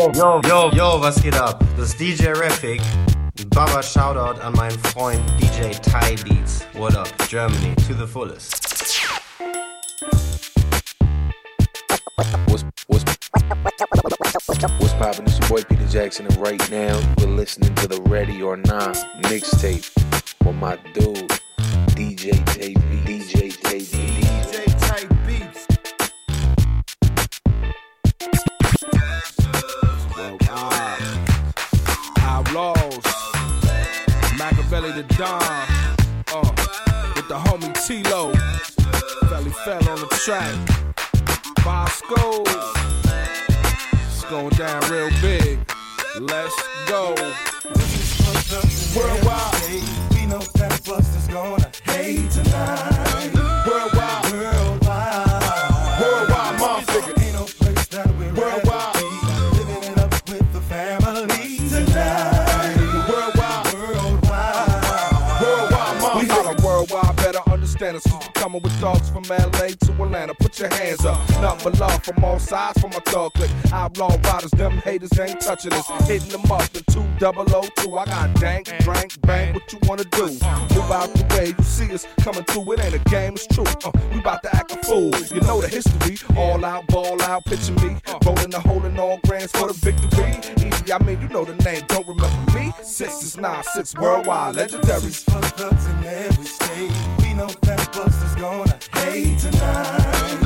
Yo, yo, yo, was geht ab? Das ist DJ Refik. Baba Shoutout an meinen Freund DJ Ty Beats. What up, Germany, to the fullest. What's what's what's poppin'? It's your boy Peter Jackson, and right now you're listening to the Ready or Not mixtape with my dude DJ Tay B. DJ Tay Don. Uh, with the homie T-Lo. Felly fell on the track. Bosco. It's going down real big. Let's go. Worldwide. We know that Buster's gonna hate tonight. Better with dogs from LA to Atlanta, put your hands up. But love from all sides from my thug click. Outlaw riders, them haters ain't touching us. Hitting them up in two double O two. I got dank, drank, bang, what you wanna do? Move out the way, you see us coming through. It ain't a game, it's true. Uh, we about to act a fool. You know the history. All out, ball out, picture me. Rolling the hole in all grands for the victory. Easy, I mean, you know the name, don't remember me? Six is nine, six worldwide, legendary. For thugs in every state. We know that Buster's gonna hate tonight.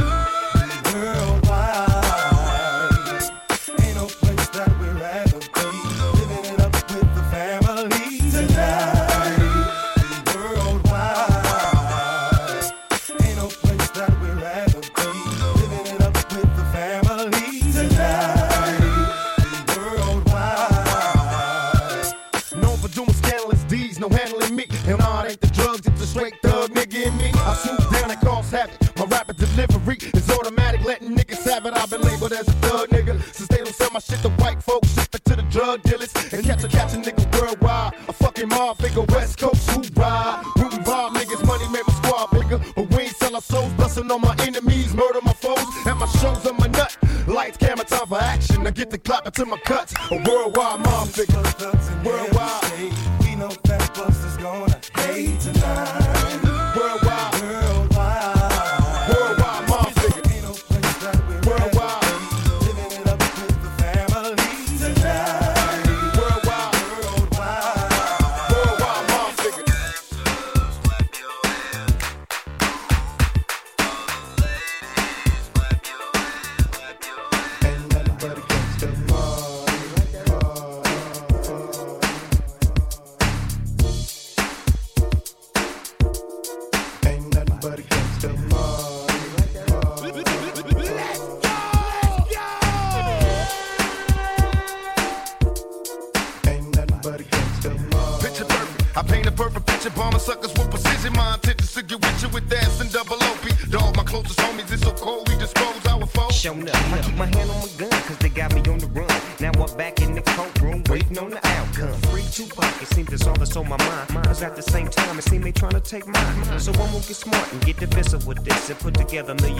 Delivery is automatic, letting niggas have it. I've been labeled as a thug nigga. Since they don't sell my shit to white folks, ship it to the drug dealers. And catch a catch a nigga worldwide. A fucking mob figure, West Coast, who ride. Rootin' rob niggas, money made my squad bigger. But we ain't sell our souls, bustin' on my enemies, murder my foes. At my shows, I'm nut. Lights, camera, time for action. I get the clap into my cuts. A worldwide mob figure. Worldwide. Together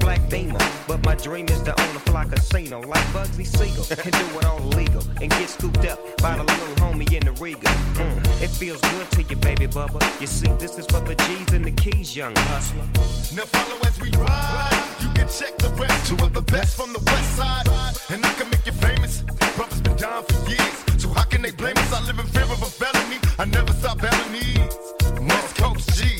black beamer, but my dream is to own a fly casino like Bugsy Siegel and do it all legal and get scooped up by the little homie in the Regal. Mm, it feels good to you, baby bubba. You see, this is for the G's and the keys, young hustler. Now follow as we ride. You can check the rest. Two of the best from the west side. And I can make you famous. Brothers been down for years. So how can they blame us? I live in fear of a felony. I never stop belling these. West Coast G's.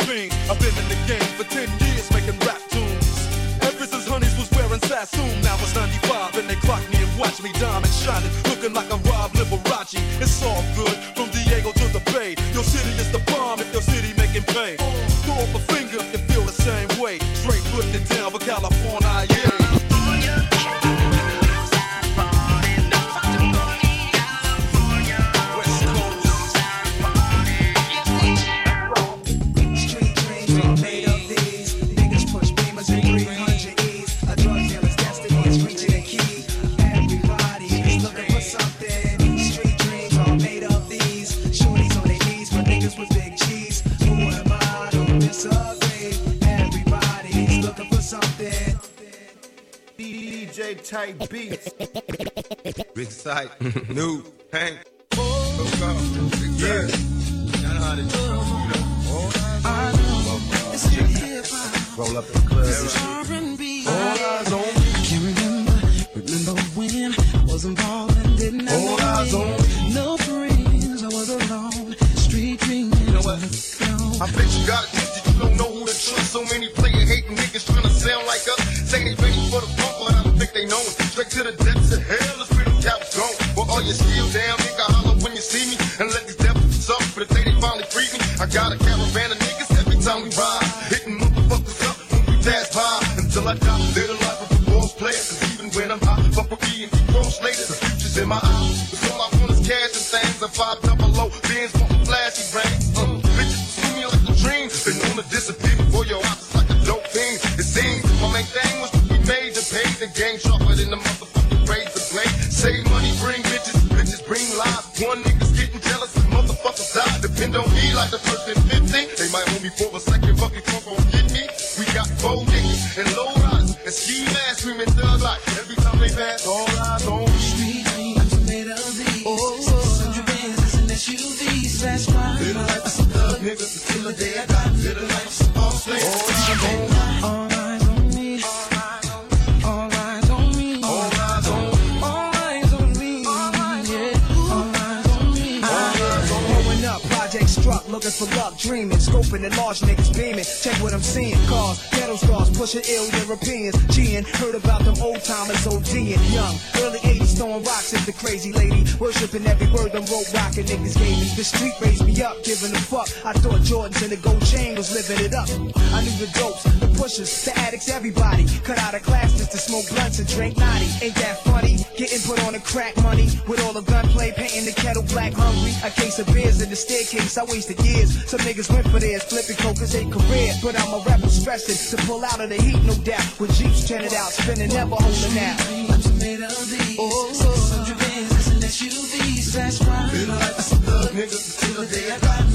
everything. I've been in the game for 10 years making rap tunes. Ever since Honeys was wearing Sassoon, now it's 95 and they clock me and watch me diamond shining, looking like a Northside, New paint. day. open and large niggas beaming. Check what I'm seeing. Cars, ghetto stars, pushing ill Europeans. G'ing, heard about them old timers, ODing. Young, early 80s, throwing rocks at the crazy lady. Worshipping every word them rope rockin' niggas gave me. The street raised me up, giving a fuck. I thought Jordans and the gold chain was living it up. I knew the dope pushers the addicts, everybody. Cut out of class just to smoke blunts and drink naughty. Ain't that funny? Getting put on the crack money with all the gunplay, painting the kettle black, hungry. A case of beers in the staircase, I wasted years. Some niggas went for theirs, flipping coke is a career. But I'm a rapper stressing to pull out of the heat, no doubt. With Jeeps turning out, spinning, never holding out. Oh, oh, oh. That's why I feel like a thug nigga till the day I die.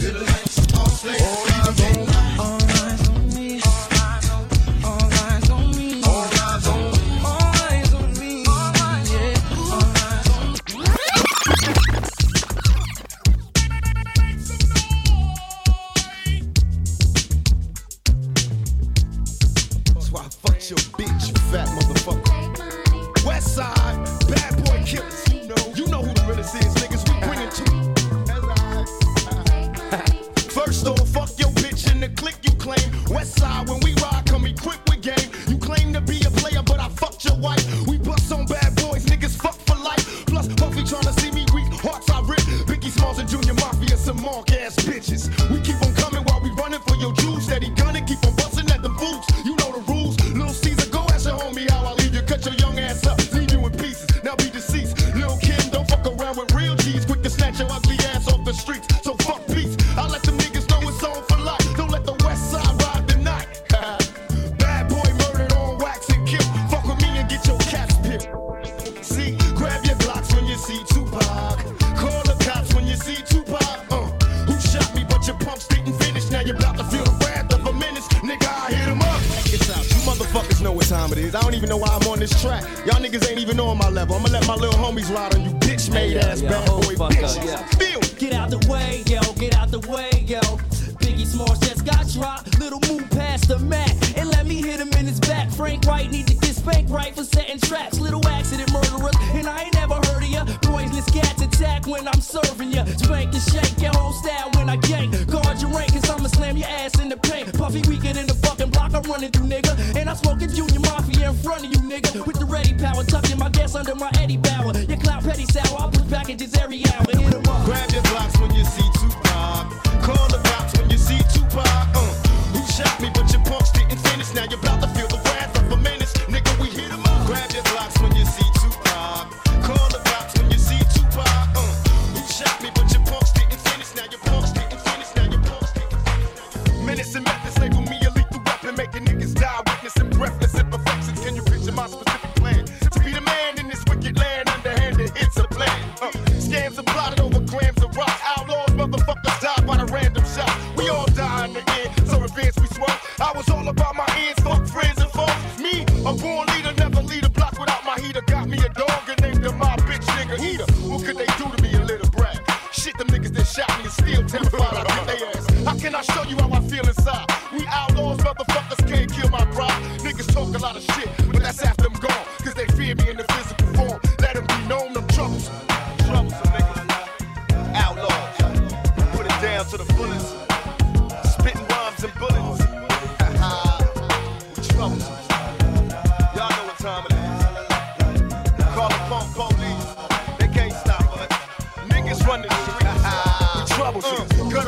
slide on you bitch made ass bad boy.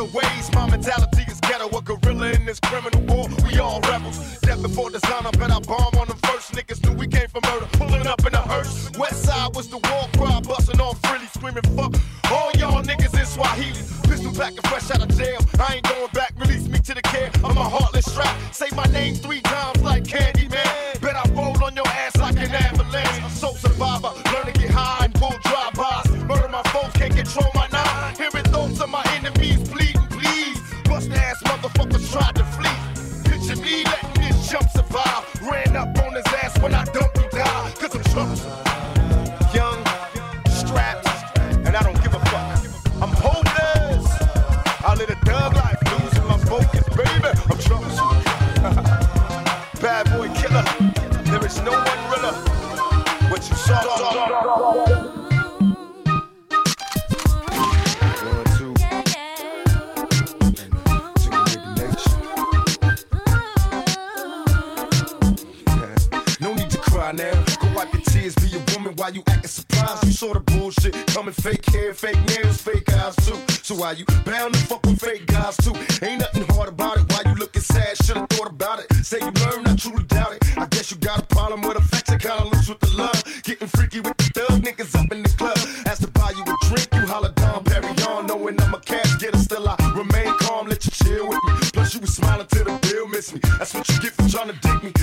better ways. My mentality is ghetto, a gorilla in this criminal war. We all rebels. Death before design, I bet I bomb on them first. Niggas knew we came for murder, pulling up in a hearse. West side was the war cry, busting on freely, screaming fuck. All y'all niggas in Swahili. Pistol black and fresh out of jail. I ain't going back, release me to the care. I'm a heartless trap. Say my name three times like Candyman. Bet I roll on your ass like an avalanche. I'm so survivor. now. Go wipe your tears, be a woman while you acting surprised. You saw the bullshit coming fake hair, fake nails, fake eyes too. So why you bound to fuck with fake guys too? Ain't nothing hard about it. Why you looking sad? Should've thought about it. Say you learned, I truly doubt it. I guess you got a problem with effects I kinda lose with the love. Getting freaky with the thug niggas up in the club. Ask to buy you a drink, you holla down, Perignon, knowing I'm a cash getter. Still I remain calm, let you chill with me. Plus you was smiling till the bill miss me. That's what you get for trying to dig me.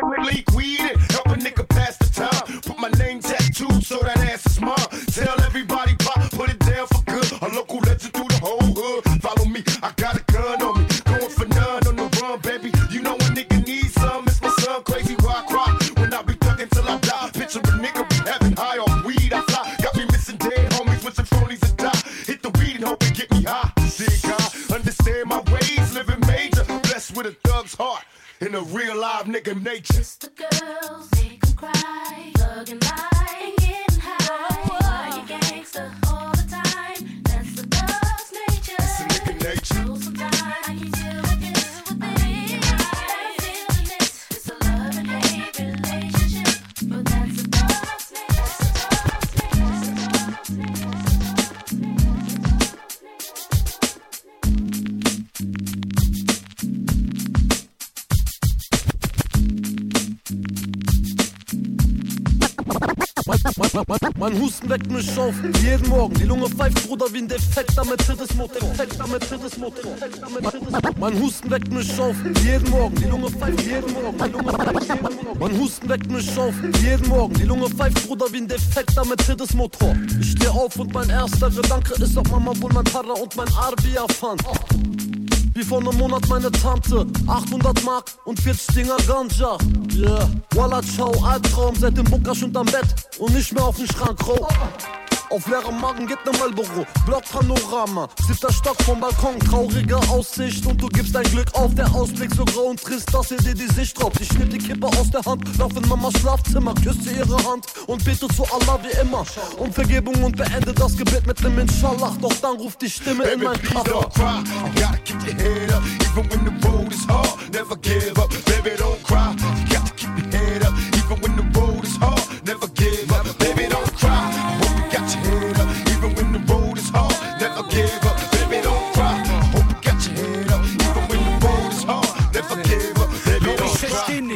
bleak, We Mein Husten weckt mich auf, jeden Morgen. Die Lunge pfeift, Bruder, wie ein Defekt, damit tritt es Motor. Defekt, damit tritt es Motor. Mein Husten weckt mich auf, jeden Morgen. Die Lunge pfeift, jeden Morgen. Die Lunge pfeift, jeden Morgen. Mein Husten weckt mich auf, jeden Morgen. Die Lunge pfeift, Bruder, wie ein Defekt, damit tritt es Motor. Ich steh auf und mein erster Gedanke ist, ob Mama wohl mein Para und mein Arbia fand. Wie vor einem Monat meine Tante. 800 Mark und 40 Dinger Ganja. Yeah. Walla, ciao, Albtraum. Seit dem Bunker schon am Bett und nicht mehr auf den Schrank rau. Auf leerem Magen geht ne Marlboro, Blockpanorama, siebter Stock vom Balkon, traurige Aussicht und du gibst dein Glück auf, der Ausblick so grau und trist, dass ihr dir die Sicht raubt. Ich schnipp die Kippe aus der Hand, lauf in Mamas Schlafzimmer, küsse ihre Hand und bete zu Allah wie immer um Vergebung und beende das Gebet mit nem Inshallah, doch dann ruft die Stimme in Baby, mein please Kopf. don't cry. You gotta keep your head up, even when the road is hard. Never give up, baby, don't cry.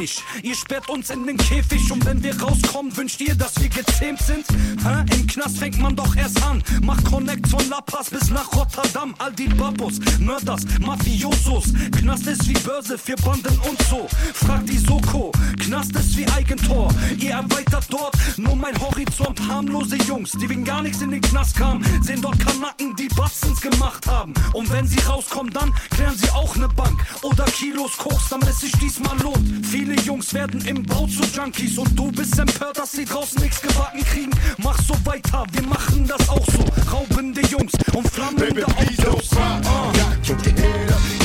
Nicht, ihr sperrt uns in den Käfig und wenn wir rauskommen, wünscht ihr, dass wir gezähmt sind? Hä? Im Knast fängt man doch erst an. Macht Connect von La Paz bis nach Rotterdam. All die Babos, Mörders, Mafiosos. Knast ist wie Börse für Banden und so. Fragt die Soko, Knast ist wie Eigentor. Ihr erweitert dort nur mein Horizont. Harmlose Jungs, die wegen gar nichts in den Knast kamen, sehen dort Kanacken, die Batzens gemacht haben. Und wenn sie rauskommen, dann klären sie auch ne Bank oder Kilos Koks, damit es sich diesmal lohnt. Viele Jungs werden im Bau zu Junkies und du bist empört, dass sie draußen nichts gebacken kriegen. Mach so weiter, wir machen das auch so. Raubende Jungs und Baby, flammende don't Autos. cry. You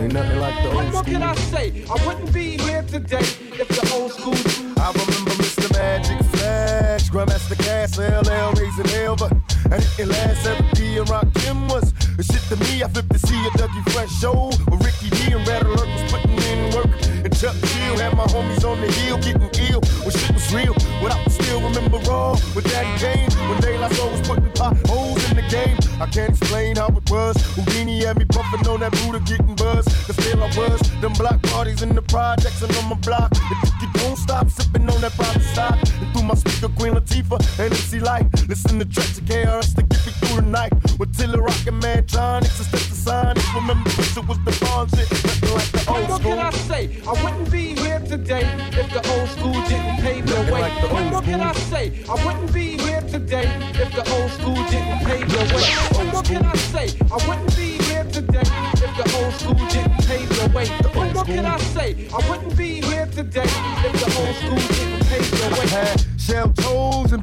Ain't nothing like the old What can I say? I wouldn't be here today if the old school. I remember Mr. Magic Flash, Grandmaster Caz, LL, raising hell, but and it last Eric B and Rakim was the shit to me. I flipped to see a Dougie Fresh show with Ricky D and Red Alert was putting in work. And Chuck Chill had my homies on the hill getting ill when shit was real. What I still remember all with Daddy Kane when De La Soul was putting potholes in the game. I can't explain how it was. Whodini had me bumping on that Buddha getting buzz. Cause still I was. Them block parties in the projects and on my block. If you don't stop sipping on that private stock. And through my speaker, Queen Latifah and MC Lyte. Listen to tracks of KRS to get through the night. With Tiller Rockin' Mantronix and Step the Sonics. Remember, this shit was the bomb shit. Nothing like the old What school. can I say? I wouldn't be here today if the old school didn't pave the way. like the What can I say? I wouldn't be here today if the old school didn't pave the way. What can I say? I wouldn't be here today if the old school didn't pave the way. What can I say? I wouldn't be here today if the old school didn't pave the way. had shell toes and.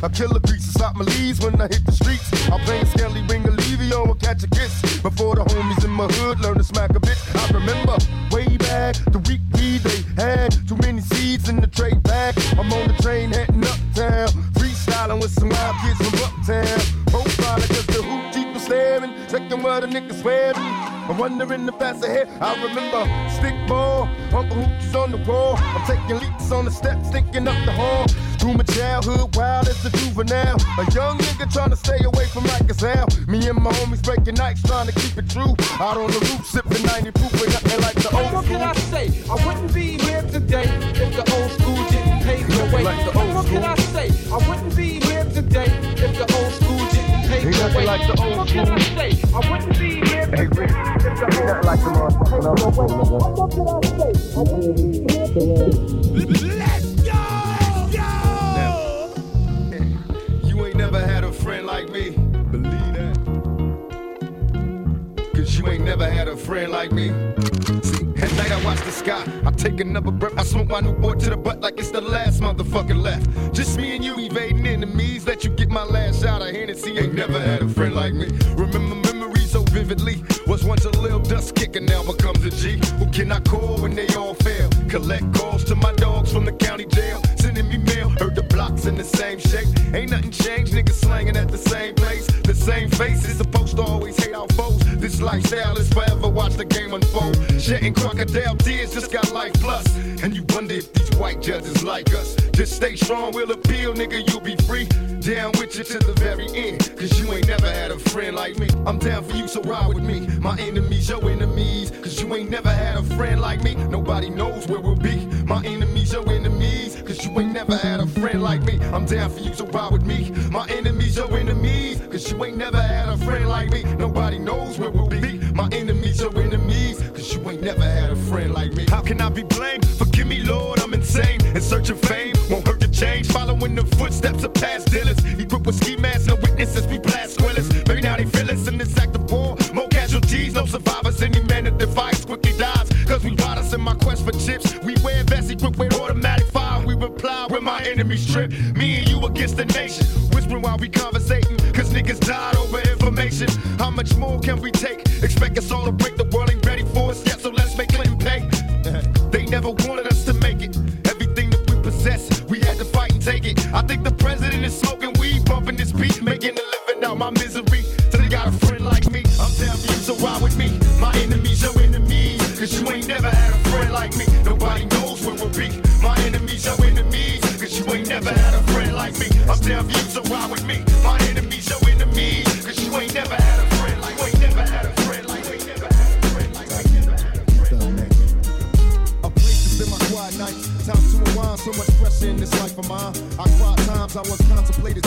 I kill a and stop my leaves when I hit the streets. I play Skelly Ring Olivio or catch a kiss. Before the homies in my hood learn to smack a bitch. I remember way back the week we they had too many seeds in the trade bag. I'm on the train heading uptown, freestyling with some wild kids from uptown. Profiling cause the hoop was staring, checking what a nigga swearing. I'm wondering if that's ahead. I remember stick ball, Uncle Hooch is on the wall. I'm taking leaps on the steps, thinking up the hall. Through my childhood, wild as a juvenile. A young nigga trying to stay away from Rikers Hell. Me and my homies breaking nights, trying to keep it true. Out on the roof, sipping 90 proof, with nothing like the old What can I say? I wouldn't be here today if the old school didn't pave the way. like the old What can I say? I wouldn't be here today if the old school didn't pave the way. like the old What can I say? I wouldn't be here today if the old Nothing like the motherfucking old school, nigga. What can I say? I wouldn't be here today. You ain't never had a friend like me. Like me. See, at night I watch the sky. I take another breath. I smoke my new boy to the butt like it's the last motherfucker left. Just me and you evading enemies. Let you get my last shot of Hennessy. Ain't never had a friend like me. Remember memories so vividly. Was once a little dust kicker, now becomes a G. Who can I call when they all fail? Collect calls to my dogs from the county jail. Sending me mail. Heard the blocks in the same shape. Ain't nothing changed. Niggas slanging at the same place. The same faces. Supposed to always hate our foes. This lifestyle is forever. Watch the game unfold. Shedding crocodile tears just got life plus. And you wonder if these white judges like us. Just stay strong, we'll appeal, nigga, you'll be free. Down with you to the very end. Cause you ain't never had a friend like me. I'm down for you, so ride with me. My enemies, your enemies. Cause you ain't never had a friend like me. Nobody knows where we'll be. My enemies, your enemies. Cause you ain't never had a friend like me. I'm down for you, so ride with me. My enemies, your enemies. Cause you ain't never had a friend like me. Nobody can I be blamed? Forgive me, Lord, I'm insane. In search of fame, won't hurt to change. Following the footsteps of past dealers. Times I was contemplating.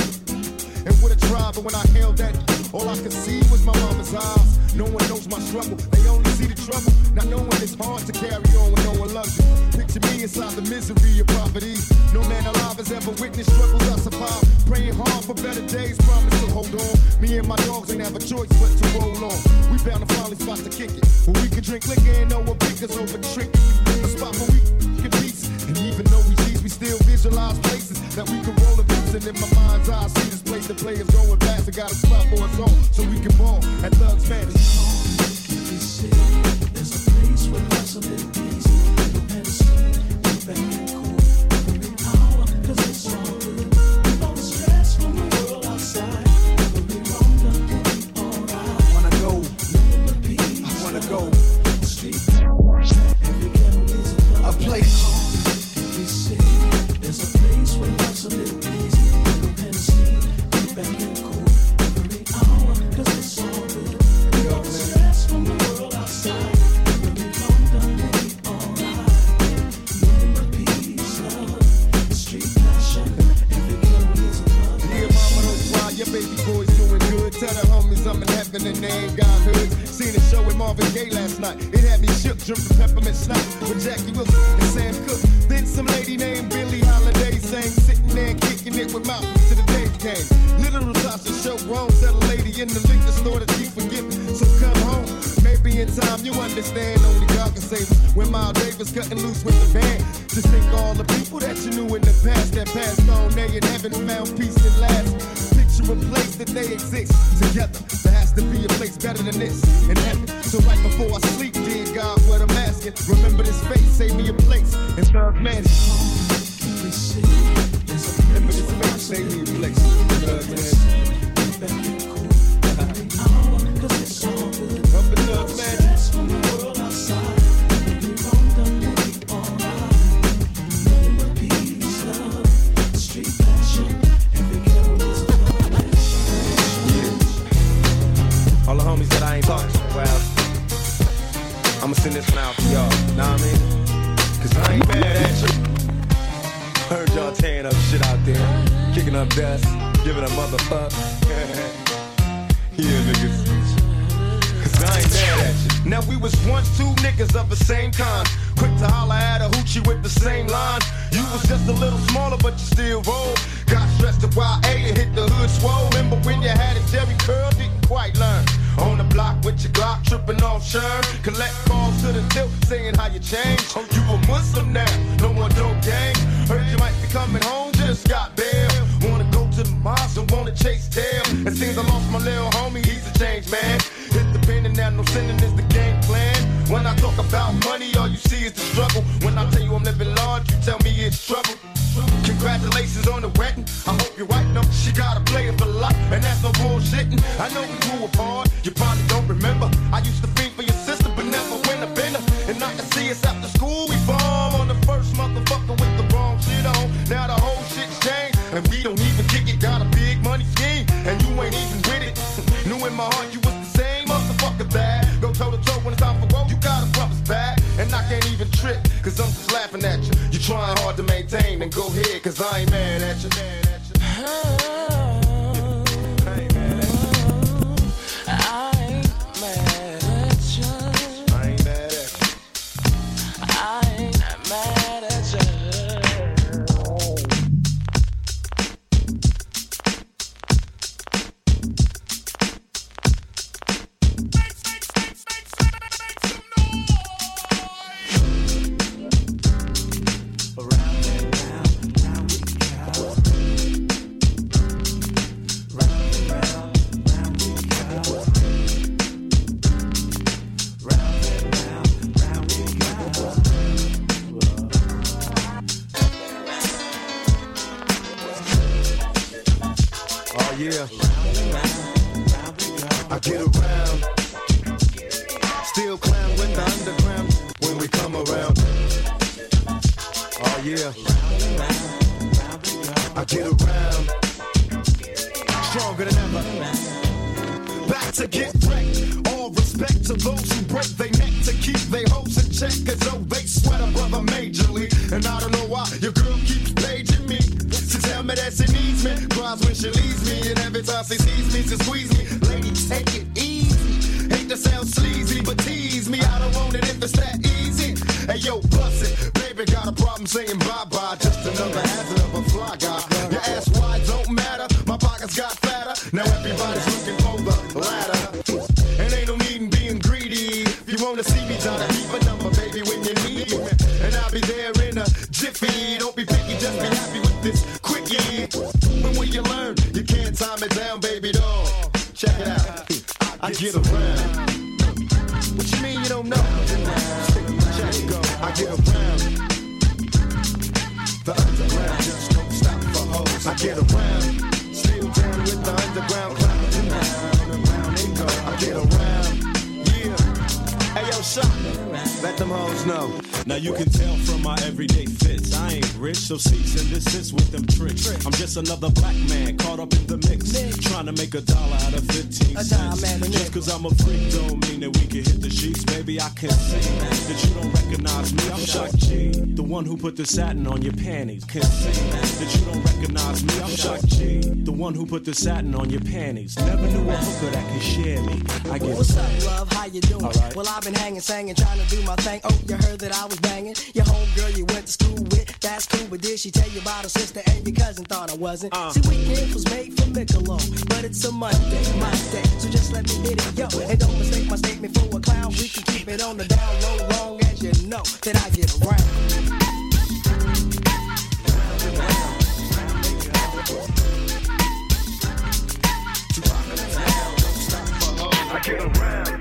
And would have tried, but when I held that, all I could see was my mama's eyes. No one knows my struggle, they only see the trouble. Not knowing it's hard to carry on when no one loves you. Picture me inside the misery of poverty. No man alive has ever witnessed struggles I survived. Praying hard for better days, promise to hold on. Me and my dogs ain't have a choice but to roll on. We found a finally spot to kick it. Where we could drink liquor and no one pick us over trick. A spot where we can peace. And even though still visualize places that we can roll the. And in my mind's eye, I see this place the players going past. I got a spot for us all so we can ball at Thugs Fantasy. There's a place where lots of it sinning is the game plan. When I talk about money, all you see is the struggle. When I tell you I'm living large, you tell me it's trouble. Congratulations on the wedding. I hope you're white know she got a player for life, and that's no bullshitting. I know we grew apart. proceeds and this is with them tricks. Trick. I'm just another black man caught up in the mix, mix. trying to make a dollar out of 15 a cents. Just cause I'm a freak don't mean that we can hit the sheets. Baby, I can sing one who put the satin on your panties can see that you don't recognize me. I'm Chuck G, the one who put the satin on your panties. Never knew a hooker that could share me. I guess. What's up, love? How you doing? Well, I've been hanging, singing, trying to do my thing. Oh, you heard that I was banging. Your home girl. you went to school with, that's cool. But did she tell you about her sister and your cousin? Thought I wasn't. Uh. See, weekend was made for Michelob, but it's a Monday, my day. So just let me hit it, yo. And don't mistake my statement for a clown. We can keep it on the down low, long as you know that I get around. I get around.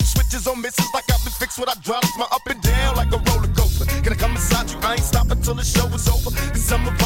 bitches on misses like I've been fixed. What I drop my up and down like a roller coaster. Can I come inside you? I ain't stopping till the show is over. Cause I'm a